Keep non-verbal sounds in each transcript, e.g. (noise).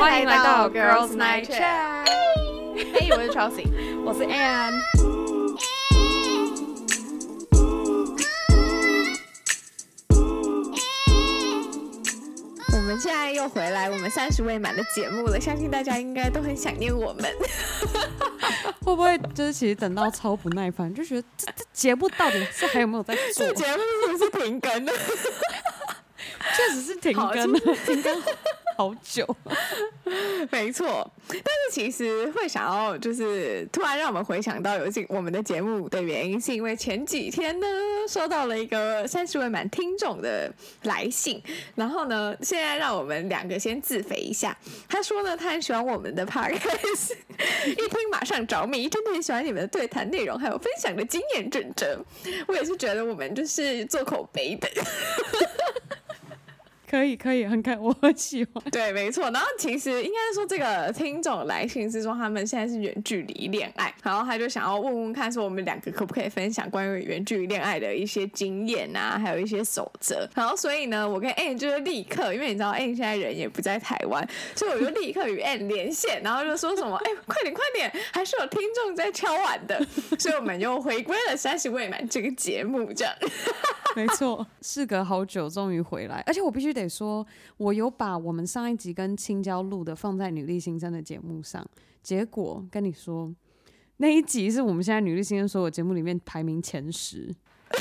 欢迎来到 Girls Night Chat。嘿，我是 Chelsea，我是 Anne。我们现在又回来我们三十未满的节目了，相信大家应该都很想念我们。(laughs) 会不会就是其实等到超不耐烦，就觉得这这节目到底是还有没有在做？这节目是不是停更了？(laughs) 确实是停更了，(laughs) 停更好久。(laughs) 没错，但是其实会想要就是突然让我们回想到有进我们的节目的原因，是因为前几天呢收到了一个三十位满听众的来信，然后呢现在让我们两个先自肥一下。他说呢他很喜欢我们的 (laughs) podcast，一听马上着迷，真的很喜欢你们的对谈内容，还有分享的经验准则。我也是觉得我们就是做口碑的。可以可以，很开，我很喜欢。对，没错。然后其实应该说，这个听众来信是说他们现在是远距离恋爱，然后他就想要问问看，说我们两个可不可以分享关于远距离恋爱的一些经验啊，还有一些守则。然后所以呢，我跟 Anne 就是立刻，因为你知道 Anne 现在人也不在台湾，所以我就立刻与 Anne 连线，然后就说什么，哎，快点快点，还是有听众在敲碗的，(laughs) 所以我们又回归了三十未满这个节目，这样。(laughs) 没错，事隔好久，终于回来，而且我必须得说，我有把我们上一集跟青椒录的放在女力新生的节目上，结果跟你说，那一集是我们现在女力新生所有节目里面排名前十，(laughs) 是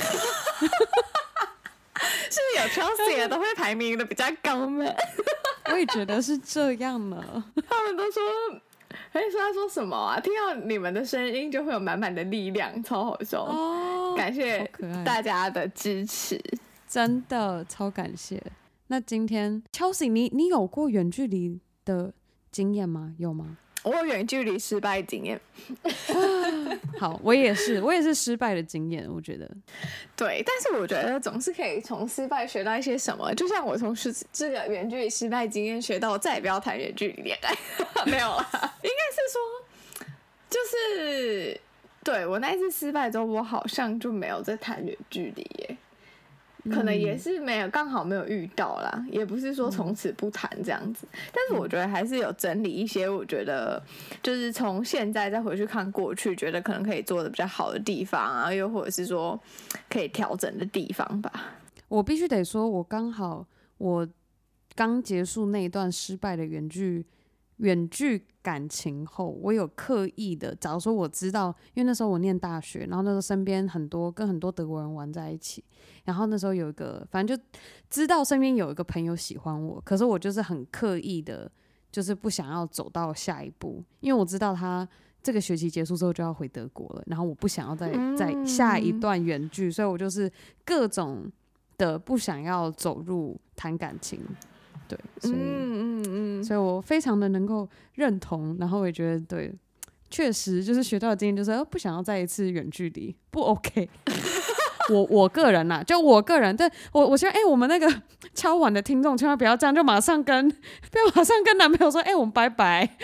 不是有 Chelsea 都会排名的比较高吗？(laughs) 我也觉得是这样呢，他们都说。哎，说他说什么啊？听到你们的声音就会有满满的力量，超好笑哦！感谢大家的支持，真的超感谢。那今天 Chelsea，你你有过远距离的经验吗？有吗？我有远距离失败经验。(laughs) 好，我也是，我也是失败的经验。我觉得，(laughs) 对，但是我觉得总是可以从失败学到一些什么。就像我从失这个远距离失败经验学到，我再也不要谈远距离恋爱。(laughs) 没有了，应该是说，就是对我那一次失败之后，我好像就没有再谈远距离耶。可能也是没有刚好没有遇到啦，也不是说从此不谈这样子，但是我觉得还是有整理一些，我觉得就是从现在再回去看过去，觉得可能可以做的比较好的地方啊，又或者是说可以调整的地方吧。我必须得说，我刚好我刚结束那一段失败的远距。远距感情后，我有刻意的，假如说我知道，因为那时候我念大学，然后那时候身边很多跟很多德国人玩在一起，然后那时候有一个，反正就知道身边有一个朋友喜欢我，可是我就是很刻意的，就是不想要走到下一步，因为我知道他这个学期结束之后就要回德国了，然后我不想要再再下一段远距，所以我就是各种的不想要走入谈感情。对，所以嗯嗯嗯，所以我非常的能够认同，然后我也觉得对，确实就是学到的经验就是，不想要再一次远距离，不 OK。(laughs) 我我个人呐，就我个人，对我我希望，哎，我们那个敲碗的听众千万不要这样，就马上跟，不要马上跟男朋友说，哎，我们拜拜。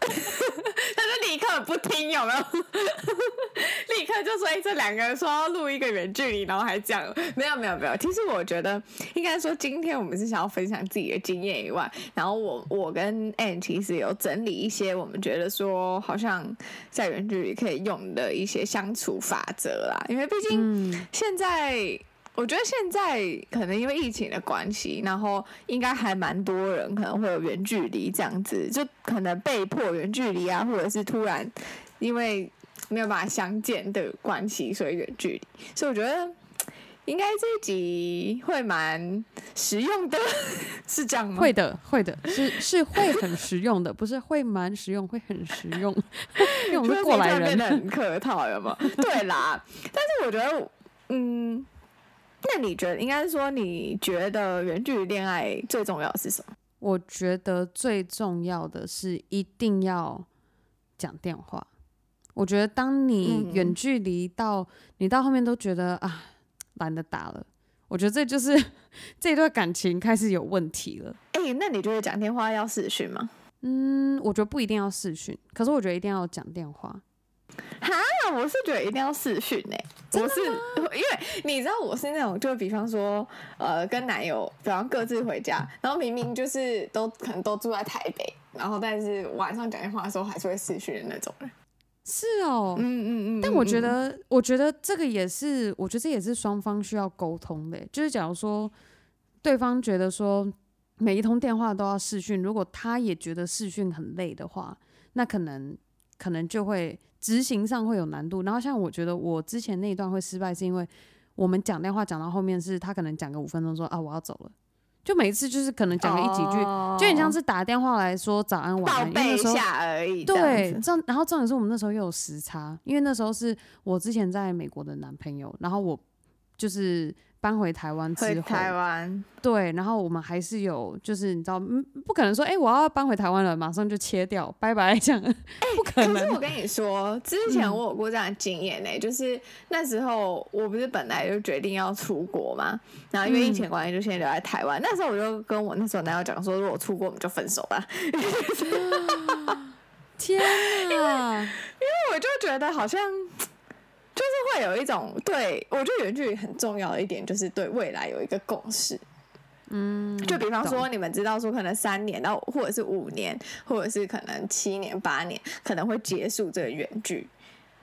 (laughs) 他就立刻不听，有没有？(laughs) 立刻就说：“哎，这两个人说要录一个远距离，然后还讲没有没有没有。”其实我觉得应该说，今天我们是想要分享自己的经验以外，然后我我跟 Anne 其实有整理一些我们觉得说好像在远距离可以用的一些相处法则啦。因为毕竟现在。我觉得现在可能因为疫情的关系，然后应该还蛮多人可能会有远距离这样子，就可能被迫远距离啊，或者是突然因为没有办法相见的关系，所以远距离。所以我觉得应该这一集会蛮实用的，(laughs) 是这样吗？会的，会的，是是会很实用的，不是会蛮实用，会很实用。(laughs) 因为我们是过来人变得，很客套，有吗？对啦，但是我觉得，嗯。那你觉得应该说，你觉得远距离恋爱最重要的是什么？我觉得最重要的是一定要讲电话。我觉得当你远距离到你到后面都觉得啊懒得打了，我觉得这就是这段感情开始有问题了。哎，那你觉得讲电话要视讯吗？嗯，我觉得不一定要视讯，可是我觉得一定要讲电话。哈，我是觉得一定要视讯呢。我是因为你知道我是那种，就比方说，呃，跟男友，比方各自回家，然后明明就是都可能都住在台北，然后但是晚上讲电话的时候还是会视讯的那种人。是哦，嗯嗯嗯。但我觉嗯得，我觉得这个也是，我觉得这也是双方需要沟通的。就是假如说对方觉得说每一通电话都要视讯，如果他也觉得视讯很累的话，那可能可能就会执行上会有难度。然后像我觉得我之前那一段会失败，是因为我们讲电话讲到后面是他可能讲个五分钟说啊我要走了，就每次就是可能讲个一几句，哦就很像是打电话来说早安晚安，因为备一那时候下而已。对，这样然后重点是我们那时候又有时差，因为那时候是我之前在美国的男朋友，然后我就是搬回台湾之后，回台湾，对，然后我们还是有，就是你知道，嗯，不可能说，哎、我要搬回台湾了，马上就切掉，拜拜，这样，(laughs) 不可能可是。我跟你说，之前嗯我有过这样的经验呢、就是那时候我不是本来就决定要出国嘛，然后因为疫嗯情关系就先留在台湾。那时候我就跟我那时候男友讲说，如果我出国我们就分手吧。(laughs) 天啊！我就觉得好像就是会有一种对我觉得远距离很重要的一点，就是对未来有一个共识。嗯，就比方说，你们知道说，可能三年到或者是五年，或者是可能七年、八年，可能会结束这个远距。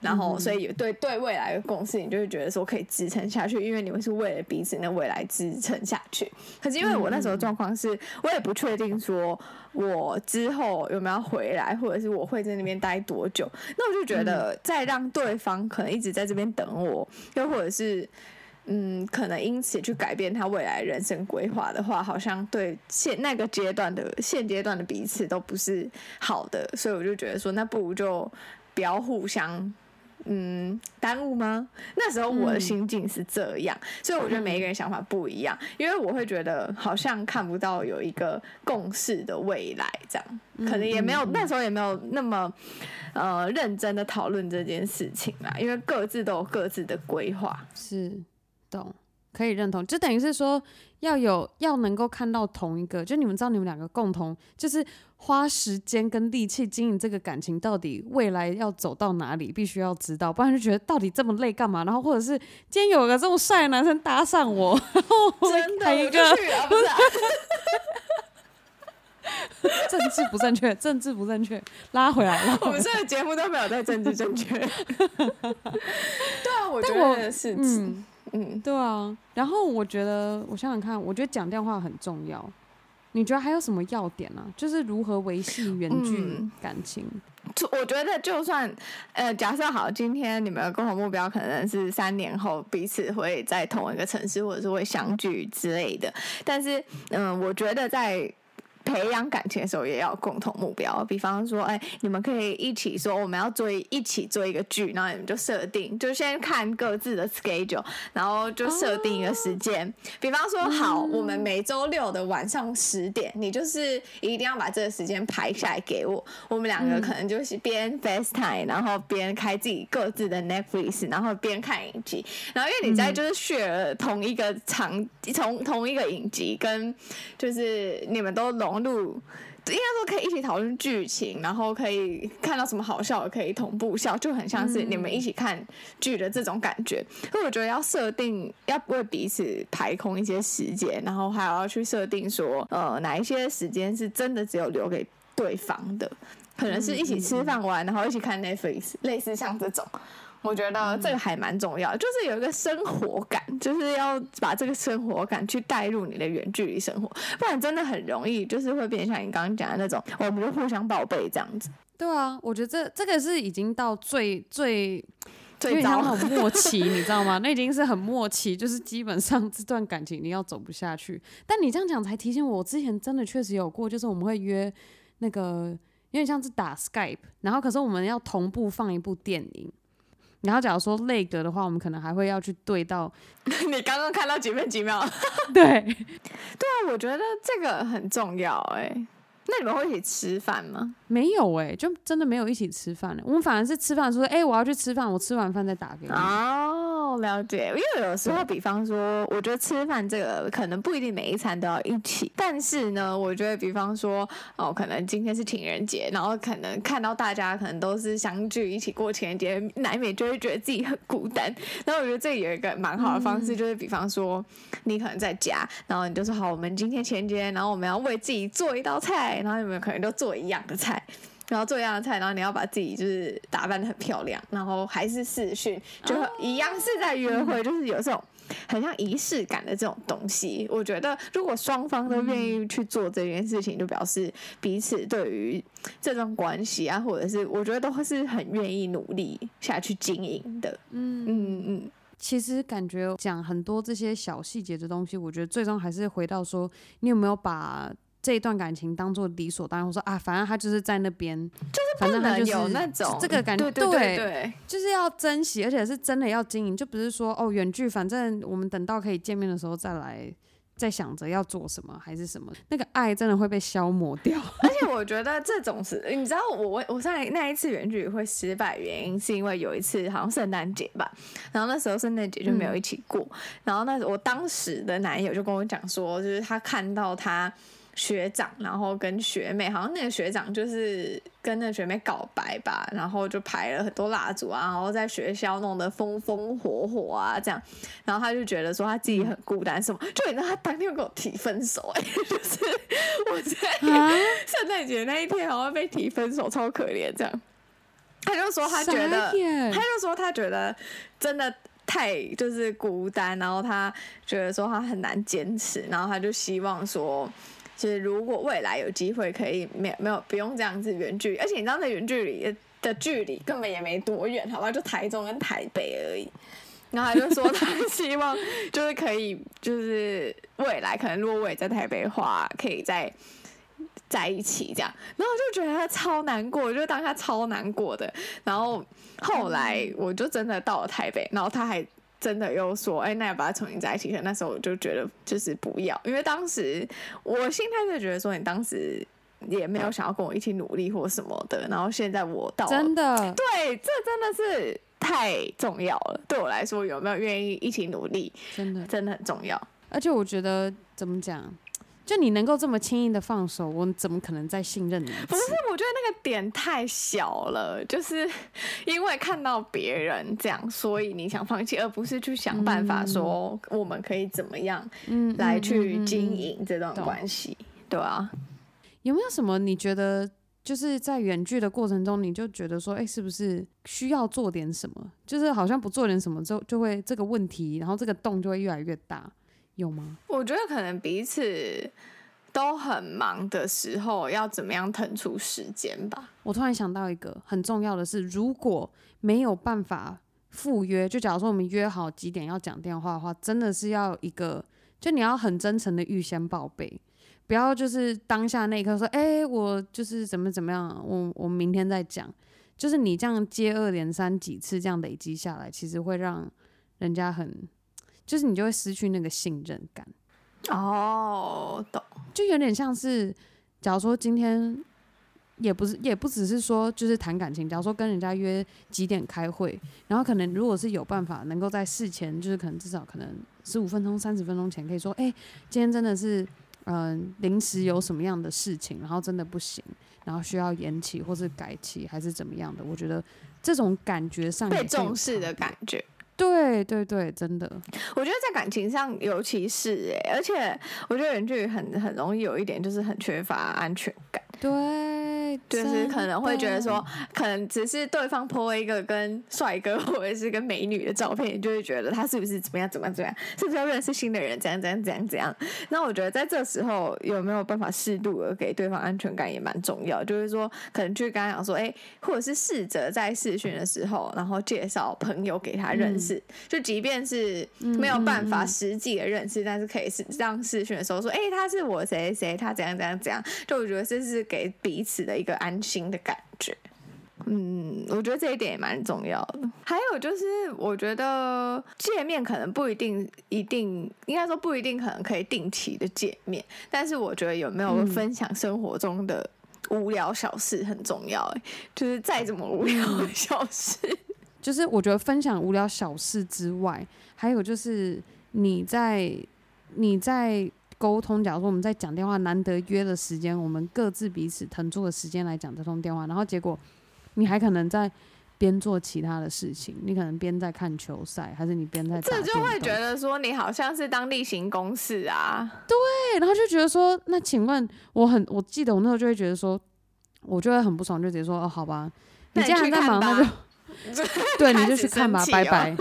然后，所以对对未来的共识，你就会觉得说可以支撑下去，因为你们是为了彼此的未来支撑下去。可是因为我那时候状况是，我也不确定说我之后有没有回来，或者是我会在那边待多久。那我就觉得，再让对方可能一直在这边等我，又或者是嗯，可能因此去改变他未来人生规划的话，好像对现那个阶段的现阶段的彼此都不是好的，所以我就觉得说，那不如就不要互相。嗯，耽误吗？那时候我的心境是这样，所以我觉得每一个人想法不一样，因为我会觉得好像看不到有一个共识的未来，这样可能也没有、那时候也没有那么呃认真的讨论这件事情啦，因为各自都有各自的规划。是懂，可以认同，就等于是说要有要能够看到同一个，就你们知道你们两个共同就是花时间跟力气经营这个感情，到底未来要走到哪里，必须要知道，不然就觉得到底这么累干嘛？然后或者是今天有个这么帅的男生搭上我，(laughs) 然后我会真的，开一个啊，不是、啊？(laughs) 政治不正确，政治不正确，拉回来了。我们这个节目都没有在政治正确。(laughs) 对啊，我觉得是，嗯嗯嗯，对啊，然后我觉得，我想想看，我觉得讲电话很重要。你觉得还有什么要点呢、就是如何维系远距嗯感情？就我觉得就算呃，假设好，今天你们的共同目标可能是三年后彼此会在同一个城市，或者是会相聚之类的，但是嗯、我觉得在。培养感情的时候也要有共同目标，比方说，哎，你们可以一起说我们要做一一起做一个剧，然后你们就设定，就先看各自的 schedule，然后就设定一个时间。比方说，好，我们每周六的晚上十点，你就是一定要把这个时间排下来给我。我们两个可能就是边 FaceTime，然后边开自己各自的 Netflix，然后边看影集。然后因为你在就是 share 同一个场，同同一个影集，跟就是你们都融入。应该说可以一起讨论剧情，然后可以看到什么好笑，可以同步笑，就很像是你们一起看剧的这种感觉。所以我觉得要设定，要为彼此排空一些时间，然后还要去设定说，呃，哪一些时间是真的只有留给对方的，可能是一起吃饭玩，然后一起看 Netflix，类似像这种。我觉得这个还蛮重要，就是有一个生活感，就是要把这个生活感去带入你的远距离生活，不然真的很容易就是会变成像你刚刚讲的那种，我们就互相报备这样子，对啊，我觉得这这个是已经到最最有最点像糟那种默契，(laughs) 你知道吗？那已经是很默契，就是基本上这段感情你要走不下去。但你这样讲才提醒我，我之前真的确实有过，就是我们会约那个有点像是打 Skype，然后可是我们要同步放一部电影。然后，假如说累格的话，我们可能还会要去对到，(laughs) 你刚刚看到几分几秒？对，对啊，我觉得这个很重要哎、那你们会一起吃饭吗？没有哎、就真的没有一起吃饭了。我们反而是吃饭说，哎、我要去吃饭，我吃完饭再打给你。哦，哦，了解。因为有时候，比方说，我觉得吃饭这个可能不一定每一餐都要一起，但是呢，我觉得比方说，哦，可能今天是情人节，然后可能看到大家可能都是相聚一起过情人节，难免就会觉得自己很孤单。然后我觉得这里有一个蛮好的方式，就是比方说，你可能在家，然后你就说好，我们今天情人节，然后我们要为自己做一道菜，然后你们可能都做一样的菜。然后做一样的菜，然后你要把自己就是打扮的很漂亮，然后还是视讯，就一样是在约会，就是有这种很像仪式感的这种东西。我觉得如果双方都愿意去做这件事情，就表示彼此对于这段关系啊，或者是我觉得都是很愿意努力下去经营的。嗯嗯嗯。其实感觉讲很多这些小细节的东西，我觉得最终还是回到说，你有没有把。这一段感情当做理所当然，我说啊，反正他就是在那边，就是反正他就是有那种这个感觉，对对对，就是要珍惜，而且是真的要经营，就不是说哦远距，反正我们等到可以见面的时候再来，再想着要做什么还是什么，那个爱真的会被消磨掉。而且我觉得这种是，你知道我我上那一次远距会失败原因，是因为有一次好像圣诞节吧，然后那时候圣诞节就没有一起过，然后那我当时的男友就跟我讲说，就是他看到他。学长，然后跟学妹，好像那个学长就是跟那个学妹告白吧，然后就排了很多蜡烛啊，然后在学校弄得风风火火啊，这样，然后他就觉得说他自己很孤单，什么，就你知道他当天跟我提分手，哎，(laughs) 就是我在圣诞节那一天好像被提分手，超可怜，这样，他就说他觉得，他就说他觉得真的。太就是孤单，然后他觉得说他很难坚持，然后他就希望说，其实如果未来有机会可以没有没有不用这样子远距离，而且你知道那远距离的距离根本也没多远，好吧，就台中跟台北而已。然后他就说他 (laughs) 希望就是可以就是未来可能如果我也在台北的话，可以在。在一起这样，然后就觉得他超难过，就当他超难过的。然后后来我就真的到了台北，然后他还真的又说：“哎，那要把它重新在一起。”那时候我就觉得就是不要，因为当时我心态就觉得说你当时也没有想要跟我一起努力或什么的。然后现在我到真的对，这真的是太重要了。对我来说，有没有愿意一起努力，真的真的很重要。而且我觉得怎么讲？就你能够这么轻易的放手，我怎么可能再信任你？不是，我觉得那个点太小了，就是因为看到别人这样，所以你想放弃，而不是去想办法说我们可以怎么样来去经营这段关系，对啊。有没有什么你觉得就是在远距的过程中，你就觉得说，哎，是不是需要做点什么？就是好像不做点什么之后，就会这个问题，然后这个洞就会越来越大。有吗？我觉得可能彼此都很忙的时候，要怎么样腾出时间吧。我突然想到一个很重要的是，如果没有办法赴约，就假如说我们约好几点要讲电话的话，真的是要一个，就你要很真诚的预先报备，不要就是当下那一刻说，哎，我就是怎么怎么样，我我明天再讲。就是你这样接二连三几次这样累积下来，其实会让人家很。就是你就会失去那个信任感哦，懂，就有点像是，假如说今天也不是，也不只是说就是谈感情，假如说跟人家约几点开会，然后可能如果是有办法能够在事前，就是可能至少可能十五分钟、三十分钟前可以说，哎，今天真的是嗯临时有什么样的事情，然后真的不行，然后需要延期或是改期还是怎么样的，我觉得这种感觉上被重视的感觉。对对对，真的，(laughs) 我觉得在感情上，尤其是哎，而且我觉得人距很很容易有一点，就是很缺乏安全感。对，就是可能会觉得说，可能只是对方 po 一个跟帅哥或者是跟美女的照片，你就会觉得他是不是怎么样怎么样怎么样，是不是要认识新的人，怎样怎样怎样怎样。那我觉得在这时候有没有办法适度的给对方安全感也蛮重要。就是说，可能就刚刚讲说，哎，或者是试着在试训的时候，然后介绍朋友给他认识，就即便是没有办法实际的认识，但是可以是让试训的时候说，哎，他是我谁谁，他怎样怎样怎样。就我觉得这是。给彼此的一个安心的感觉，嗯，我觉得这一点也蛮重要的。还有就是，我觉得见面可能不一定一定，应该说不一定可能可以定期的见面，但是我觉得有没有分享生活中的无聊小事很重要。哎，就是再怎么无聊的小事。(laughs) 就是我觉得分享无聊小事之外，还有就是你在你在沟通，假如说我们在讲电话，难得约了时间，我们各自彼此腾出的时间来讲这通电话，然后结果你还可能在边做其他的事情，你可能边在看球赛，还是你边在这就会觉得说你好像是当例行公事啊。对，然后就觉得说，那请问我很，我记得我那时候就会觉得说，我就会很不爽，就直接说，哦，好吧，你既然在忙，那就 (laughs) 对，你就去看吧，哦拜拜。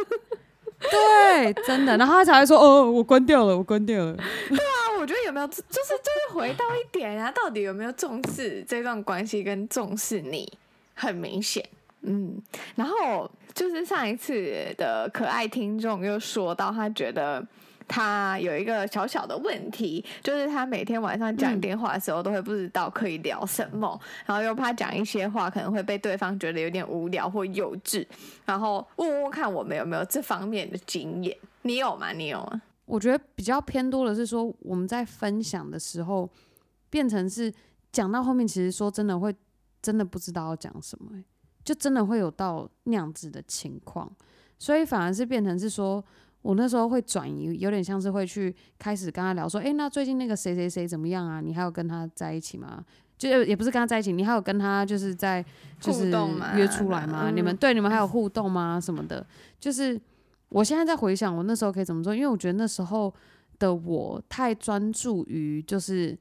对，真的，然后他才会说，哦，我关掉了，我关掉了。啊，我觉得有没有就是就是回到一点啊，(laughs) 到底有没有重视这段关系跟重视你，很明显。嗯，然后就是上一次的可爱听众又说到，他觉得他有一个小小的问题，就是他每天晚上讲嗯电话的时候都会不知道可以聊什么，然后又怕讲一些话可能会被对方觉得有点无聊或幼稚，然后问问看我们有没有这方面的经验？你有吗？你有吗？我觉得比较偏多的是说，我们在分享的时候，变成是讲到后面，其实说真的会真的不知道要讲什么、欸就真的会有到那样子的情况，所以反而是变成是说。我那时候会转移，有点像是会去开始跟他聊说，诶，那最近那个谁谁谁怎么样啊？你还有跟他在一起吗？就也不是跟他在一起，你还有跟他就是在就是互动吗约出来吗？嗯你们对你们还有互动吗？什么的？就是我现在在回想我那时候可以怎么做，因为我觉得那时候的我太专注于就是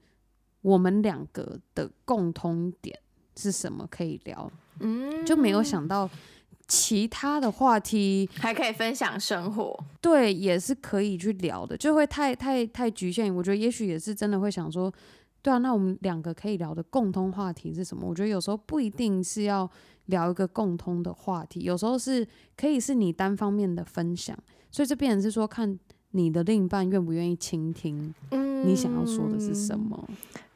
我们两个的共通点是什么可以聊，嗯，就没有想到其他的话题，还可以分享生活。对，也是可以去聊的，就会太太太局限。我觉得也许也是真的会想说，对啊，那我们两个可以聊的共通话题是什么？我觉得有时候不一定是要聊一个共通的话题，有时候是可以是你单方面的分享，所以这变成是说看你的另一半愿不愿意倾听嗯你想要说的是什？么。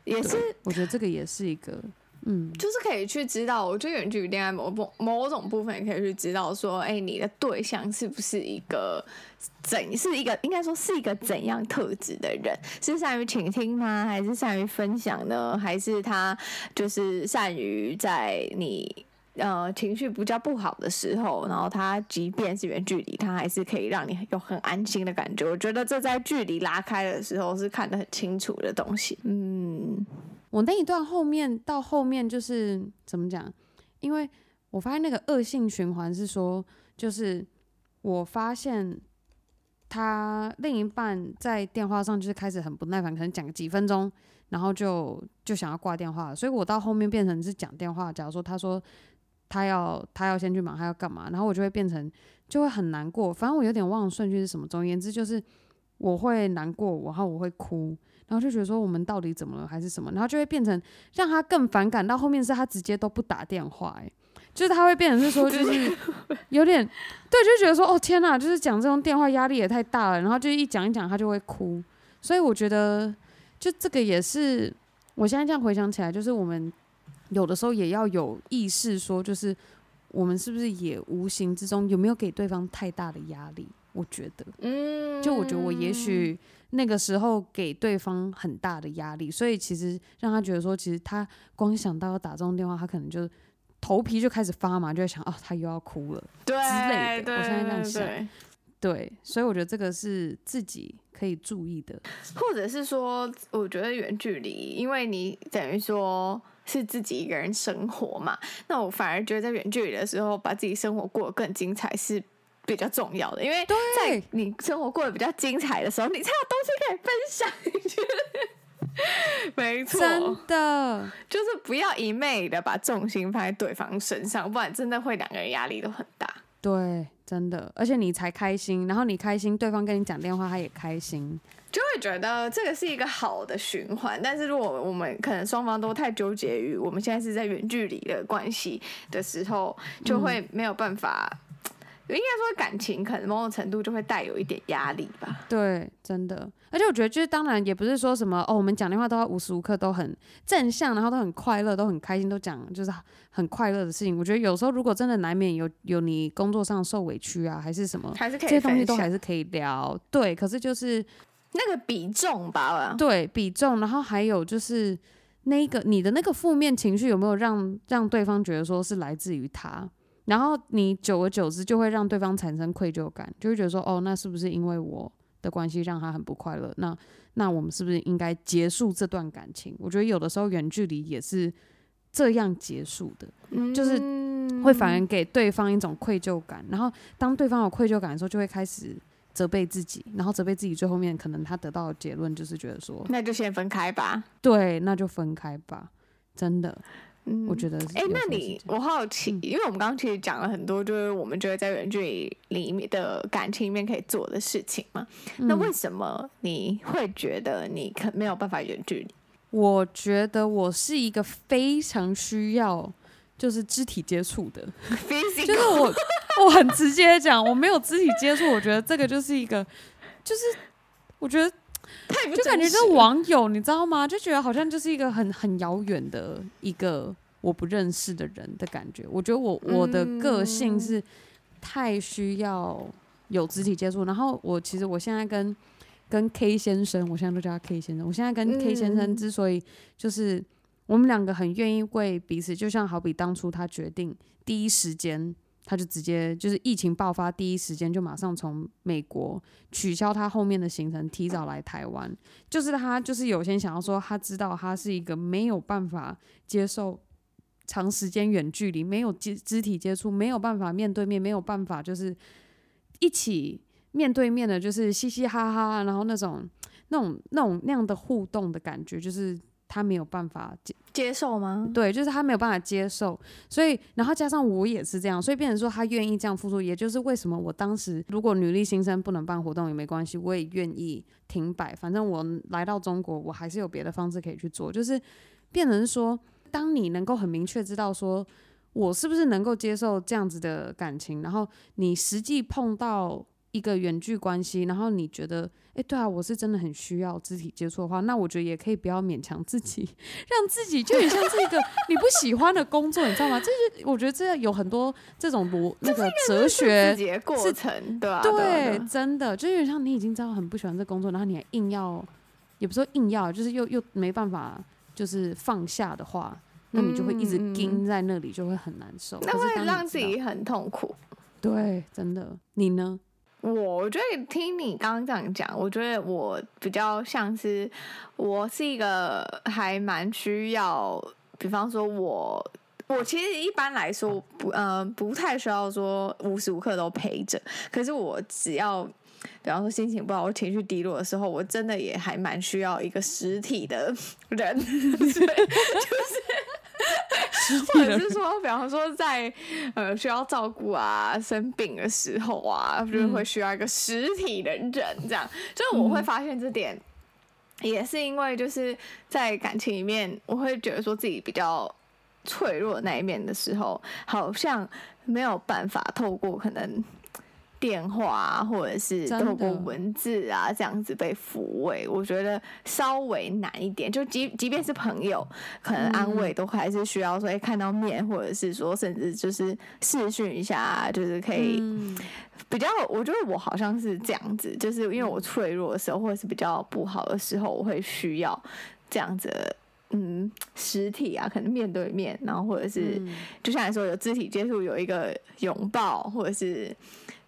也是，我觉得这个也是一个，嗯，就是可以去知道。我觉得远距离恋爱某部某种部分也可以去知道说，哎、你的对象是不是一个怎是一个应该说是一个怎样特质的人？是善于倾听吗？还是善于分享呢？还是他就是善于在你。呃，情绪比较不好的时候，然后他即便是远距离，他还是可以让你有很安心的感觉。我觉得这在距离拉开的时候是看得很清楚的东西。嗯，我那一段后面到后面就是怎么讲？因为我发现那个恶性循环是说，就是我发现他另一半在电话上就是开始很不耐烦，可能讲几分钟，然后就就想要挂电话，所以我到后面变成是讲电话。假如说他说他要他要先去忙，他要干嘛，然后我就会变成就会很难过。反正我有点忘了顺序是什么，总而言之就是我会难过，然后我会哭。然后就觉得说我们到底怎么了还是什么，然后就会变成让他更反感。到后面是他直接都不打电话、欸，就是他会变成是说就是 (laughs) 有点对，就觉得说哦天哪，就是讲这种电话压力也太大了。然后就一讲一讲他就会哭，所以我觉得就这个也是我现在这样回想起来，就是我们有的时候也要有意识说，就是我们是不是也无形之中有没有给对方太大的压力？我觉得。嗯，就我觉得我也许那个时候给对方很大的压力，所以其实让他觉得说，其实他光想到要打这种电话，他可能就头皮就开始发麻，就在想哦，他又要哭了。对之类的对我现在这样想对对，所以我觉得这个是自己可以注意的。或者是说，我觉得远距离，因为你等于说是自己一个人生活嘛，那我反而觉得在远距离的时候，把自己生活过得更精彩是比较重要的，因为在你生活过得比较精彩的时候，你才有东西可以分享。(laughs) 没错，真的，就是不要一昧的把重心放在对方身上，不然真的会两个人压力都很大。对，真的，而且你才开心，然后你开心，对方跟你讲电话，他也开心。就会觉得这个是一个好的循环，但是如果我们可能双方都太纠结于我们现在是在远距离的关系的时候，就会没有办法。应该说感情可能某种程度就会带有一点压力吧。对，真的，而且我觉得就是当然也不是说什么哦，我们讲电话都要无时无刻都很正向，然后都很快乐，都很开心，都讲就是很快乐的事情。我觉得有时候如果真的难免有有你工作上受委屈啊，还是什么，还是可以这些东西都还是可以聊。对，可是就是那个比重吧。对比重，然后还有就是那个你的那个负面情绪有没有让让对方觉得说是来自于他？然后你久而久之就会让对方产生愧疚感，就会觉得说，哦，那是不是因为我的关系让他很不快乐？那那我们是不是应该结束这段感情？我觉得有的时候远距离也是这样结束的，就是会反而给对方一种愧疚感。然后当对方有愧疚感的时候，就会开始责备自己，然后责备自己，最后面可能他得到的结论就是觉得说，那就先分开吧。对，那就分开吧。真的，嗯我觉得是哎、有那你我好奇，嗯因为我们刚刚其实讲了很多，就是我们觉得在远距离里面的感情里面可以做的事情嘛。那嗯为什么你会觉得你可没有办法远距离？我觉得我是一个非常需要就是肢体接触的，(laughs) 就是我我很直接讲，我没有肢体接触，我觉得这个就是一个，就是我觉得太不就感觉是真实了网友，你知道吗？就觉得好像就是一个很很遥远的一个我不认识的人的感觉。我觉得我我的个性嗯是太需要有肢体接触，然后我其实我现在跟跟 K 先生，我现在都叫他 K 先生。我现在跟 K 先生嗯之所以就是我们两个很愿意为彼此，就像好比当初他决定第一时间。他就直接就是疫情爆发第一时间就马上从美国取消他后面的行程，提早来台湾。就是他就是有些想要说，他知道他是一个没有办法接受长时间远距离，没有肢肢体接触，没有办法面对面，没有办法就是一起面对面的，就是嘻嘻哈哈，然后那种那种那种那样的互动的感觉，就是他没有办法接接受吗？对，就是他没有办法接受，所以然后加上我也是这样，所以变成说他愿意这样付出，也就是为什么我当时如果女力新生不能办活动也没关系，我也愿意停摆，反正我来到中国，我还是有别的方式可以去做，就是变成说，当你能够很明确知道说我是不是能够接受这样子的感情，然后你实际碰到一个远距关系，然后你觉得，哎、对啊，我是真的很需要肢体接触的话，那我觉得也可以不要勉强自己，让自己就很像是一个你不喜欢的工作，你知道吗？这是我觉得这有很多这种逻那个哲学过是程，对吧、对啊对，啊真的就有点像你已经知道很不喜欢这工作，然后你还硬要，也不是说硬要，就是又又没办法，就是放下的话，那你就会一直盯在那里，就会很难受。那会让自己很痛苦。对，真的。你呢？我我觉得听你刚刚这样讲，我觉得我比较像是我是一个还蛮需要，比方说我。我其实一般来说不呃不太需要说无时无刻都陪着，可是我只要比方说心情不好、或情绪低落的时候，我真的也还蛮需要一个实体的人，(laughs) 就是 (laughs) 或者是说，比方说在呃需要照顾啊、生病的时候啊，就是会需要一个实体的人，这样。就是我会发现这点，也是因为就是在感情里面，我会觉得说自己比较脆弱的那一面的时候，好像没有办法透过可能。电话啊，或者是透过文字啊，这样子被抚慰，我觉得稍微难一点。就即即便是朋友，可能安慰都还是需要说，哎、看到面，或者是说，甚至就是视讯一下啊，就是可以嗯，比较。我觉得我好像是这样子，就是因为我脆弱的时候，或者是比较不好的时候，我会需要这样子。嗯，实体啊，可能面对面，然后或者是、嗯就像你说有肢体接触，有一个拥抱，或者是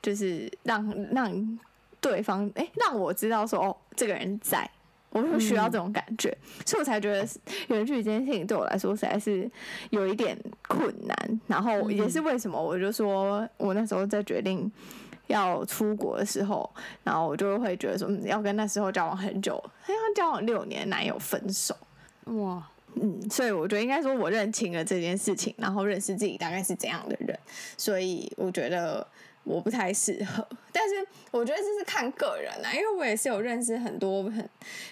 就是让让对方哎、让我知道说哦，这个人在，我会需要这种感觉，所以我才觉得远距离这件事情对我来说实在是有一点困难，然后也是为什么我就说我那时候在决定。要出国的时候，然后我就会觉得说，嗯，要跟那时候交往很久，好像交往六年男友分手，哇，嗯，所以我觉得应该说，我认清了这件事情，然后认识自己大概是怎样的人，所以我觉得我不太适合。(laughs) 但是我觉得这是看个人啊，因为我也是有认识很多很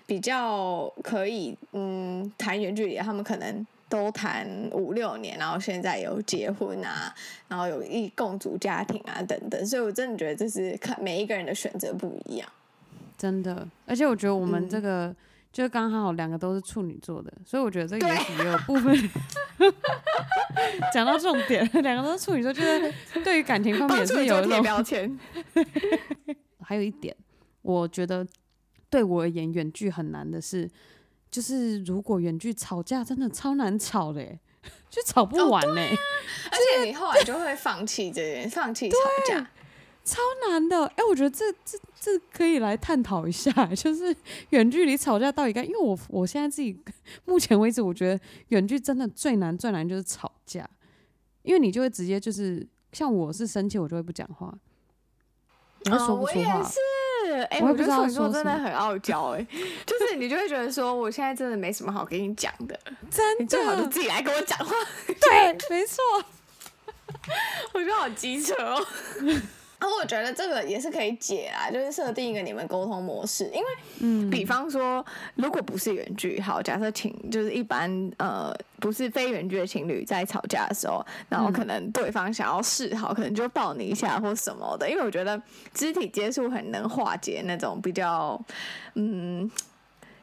比较可以嗯谈远距离，他们可能都谈五六年，然后现在有结婚啊，然后有一共组家庭啊等等，所以我真的觉得这是看每一个人的选择不一样。真的，而且我觉得我们这个、就刚好两个都是处女座的，所以我觉得这个也许也有部分 (laughs) 讲到重点，两个都是处女座，就是对于感情方面也是有一种标签，还有一点，我觉得对我而言，远距很难的是，就是如果远距吵架，真的超难吵的耶。就吵不完呢、而且你后来就会放弃这件，放弃吵架。超难的。哎、我觉得这这这可以来探讨一下，(laughs) 就是远距离吵架到底该，因为我我现在自己目前为止，我觉得远距真的最难最难就是吵架，因为你就会直接就是像我是生气，我就会不讲话，我会说哦我也不出话。是，哎、我觉得处女座说真的很傲娇、哎，(laughs) 就是你就会觉得说，我现在真的没什么好跟你讲的，(laughs) 真你最好就，自己来跟我讲话。对，没错，我觉得好机车哦。然后我觉得这个也是可以解啊，就是设定一个你们沟通模式，因为嗯，比方说，如果不是远距，好，假设情就是一般呃不是非远距的情侣在吵架的时候，然后可能对方想要示好，可能就抱你一下或什么的，因为我觉得肢体接触很能化解那种比较嗯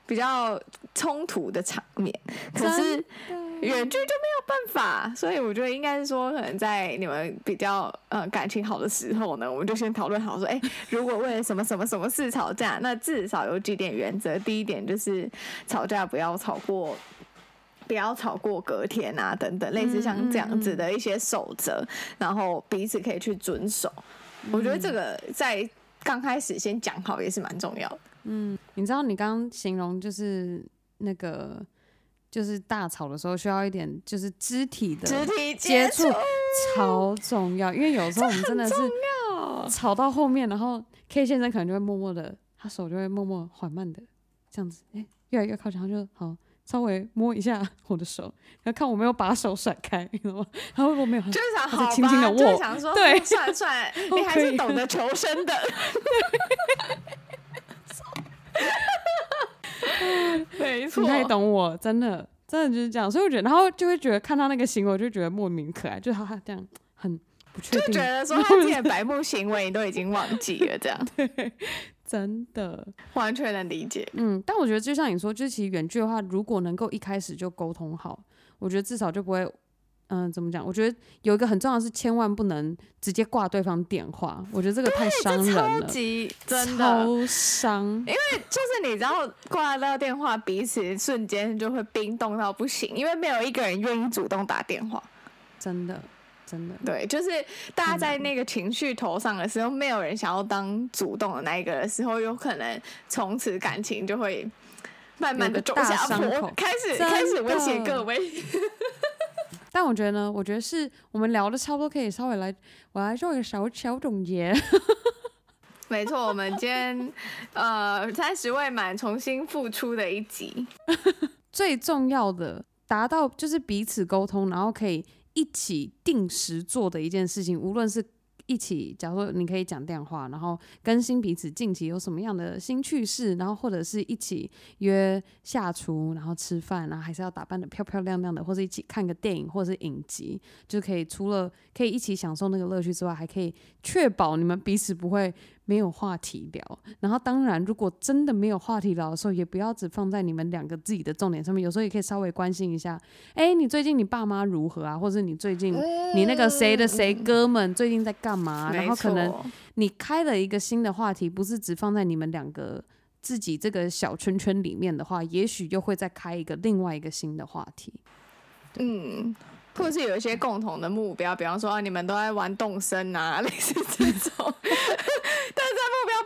比较冲突的场面，可是远距就没有办法，所以我觉得应该是说，可能在你们比较呃感情好的时候呢，我们就先讨论好说，哎、如果为了什么什么什么事吵架，那至少有几点原则。第一点就是吵架不要吵过。不要吵过隔天啊，等等，类似像这样子的一些守则，然后彼此可以去遵守。我觉得这个在刚开始先讲好也是蛮重要的。嗯你知道你刚刚形容就是那个就是大吵的时候需要一点就是肢体的肢体接触触超重要，因为有时候我们真的是吵到后面，然后 K 先生可能就会默默的，他手就会默默缓慢的这样子，哎、越来越靠近，他就好稍微摸一下 (laughs) 我的手，然后看我没有把手甩开，你知道吗？然后如果没有，就是想好吧，轻轻的握就是想说，对哦算了算了，(laughs) 你还是懂得求生的。(laughs) (laughs) 没错你，太懂我，真的真的就是这样，所以我觉得，然后就会觉得看到那个行为，我就觉得莫名可爱，就是他他这样很不确定，就觉得 (laughs) 说他自己的白目行为你都已经忘记了，这样 (laughs) 真的，完全能理解。嗯，但我觉得就像你说，就是其实远距的话，如果能够一开始就沟通好，我觉得至少就不会，嗯、怎么讲？我觉得有一个很重要的是，千万不能直接挂对方电话，我觉得这个太伤人超了，级真的，超伤。就是你知道挂到电话，彼此瞬间就会冰冻到不行，因为没有一个人愿意主动打电话。真的，真的，对，就是大家在那个情绪头上的时候，没有人想要当主动的那一个的时候，有可能从此感情就会慢慢的走下坡，开始开始威胁各位。(laughs) 但我觉得呢，我觉得是我们聊的差不多，可以稍微来，我来做一个小小总结。(laughs) 没错，我们今天呃三十未满重新复出的一集，(laughs) 最重要的，达到就是彼此沟通，然后可以一起定时做的一件事情，无论是一起，假如说你可以讲电话，然后更新彼此近期有什么样的新趣事，然后或者是一起约下厨，然后吃饭，然后还是要打扮的漂漂亮亮的，或者一起看个电影或者是影集，就可以除了可以一起享受那个乐趣之外，还可以确保你们彼此不会没有话题聊。然后当然，如果真的没有话题聊的时候，也不要只放在你们两个自己的重点上面，有时候也可以稍微关心一下，哎，你最近你爸妈如何啊？或者你最近你那个谁的谁哥们最近在干嘛？啊然后可能你开了一个新的话题，不是只放在你们两个自己这个小圈圈里面的话，也许又会再开一个另外一个新的话题。嗯，或者是有一些共同的目标，比方说、啊、你们都在玩动身啊，(laughs) 类似这种。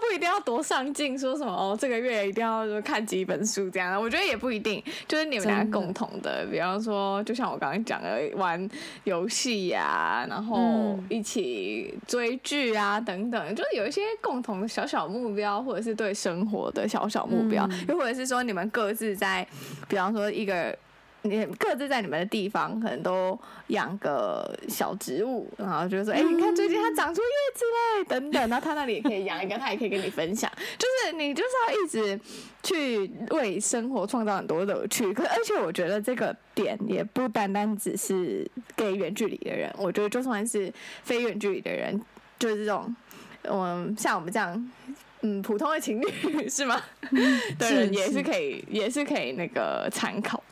不一定要多上进，说什么哦，这个月一定要说看几本书这样。我觉得也不一定，就是你们俩共同的，比方说，就像我刚刚讲的，玩游戏呀，然后嗯一起追剧啊等等，就是有一些共同的小小目标，或者是对生活的小小目标，嗯又或者是说你们各自在，比方说一个。你 (laughs) 各自在你们的地方可能都养个小植物，然后就说：“哎、你看最近它长出叶子嘞，等等。”然后他那里也可以养一个，他也可以跟你分享。(laughs) 就是你就是要一直去为生活创造很多乐趣。可而且我觉得这个点也不单单只是给远距离的人，我觉得就算是非远距离的人，就是这种嗯像我们这样。嗯，普通的情侣 (laughs) 是吗？的人也是是可以，也是可以那个参考的。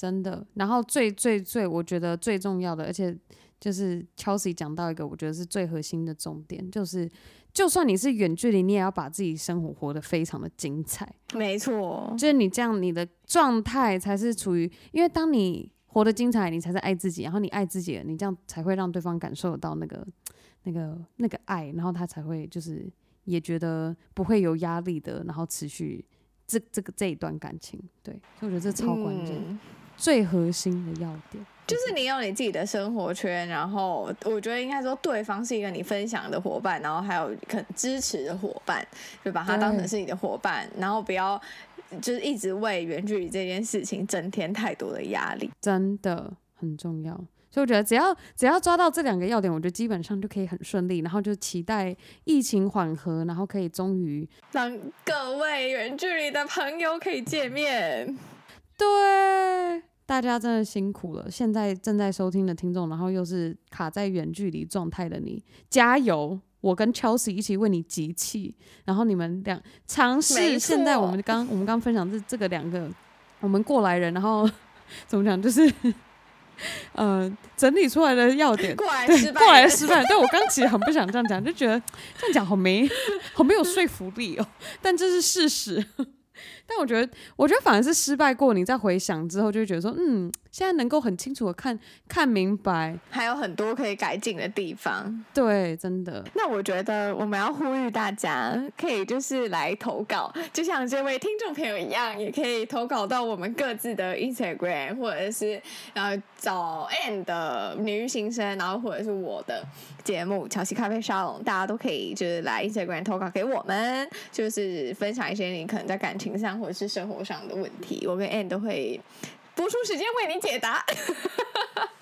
真的。然后最最最，我觉得最重要的，而且就是 Chelsea 讲到一个我觉得是最核心的重点，就是就算你是远距离，你也要把自己生活活得非常的精彩。没错，就是你这样，你的状态才是处于，因为当你活得精彩，你才是爱自己，然后你爱自己了，你这样才会让对方感受到那个那个那个爱，然后他才会就是也觉得不会有压力的，然后持续这这个这一段感情。对，所以我觉得这超关键，嗯最核心的要点就是你有你自己的生活圈，然后我觉得应该说对方是一个你分享的伙伴，然后还有肯支持的伙伴，就把他当成是你的伙伴，然后不要就是一直为远距离这件事情增添太多的压力。真的很重要。所以我觉得只要只要抓到这两个要点，我觉得基本上就可以很顺利，然后就期待疫情缓和，然后可以终于让各位远距离的朋友可以见面。对大家真的辛苦了。现在正在收听的听众，然后又是卡在远距离状态的你，加油！我跟 Chelsea 一起为你集气，然后你们两尝试。现在我们刚我们刚分享这这个两个我们过来人，然后 (laughs) 怎么讲，就是呃整理出来的要点。过来对，失败，过来的失败。对我刚其实很不想这样讲，就觉得这样讲好没好没有说服力哦。但这是事实。但我觉得，我觉得反而是失败过，你再回想之后，就会觉得说，嗯，现在能够很清楚的看看明白，还有很多可以改进的地方。对，真的，那我觉得我们要呼吁大家，可以就是来投稿，就像这位听众朋友一样，也可以投稿到我们各自的 Instagram，或者是呃找 Ann 的女育新生，然后或者是我的节目乔西咖啡沙龙，大家都可以就是来 Instagram 投稿给我们，就是分享一些你可能在感情上或者是生活上的问题，我跟 Ann 都会播出时间为你解答。(laughs)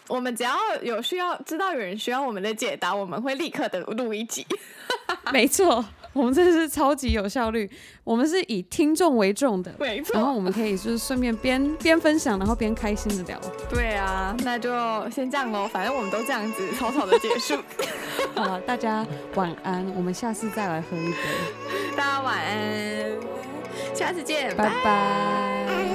我们只要有需要知道有人需要我们的解答，我们会立刻的录一集。(laughs) 没错，我们真的是超级有效率，我们是以听众为重的。没错然后我们可以就是顺便边边分享，然后边开心的聊。对啊，那就先这样喽，反正我们都这样子草草的结束。(laughs) 好了，大家晚安，我们下次再来喝一杯，大家晚安，下次见拜拜。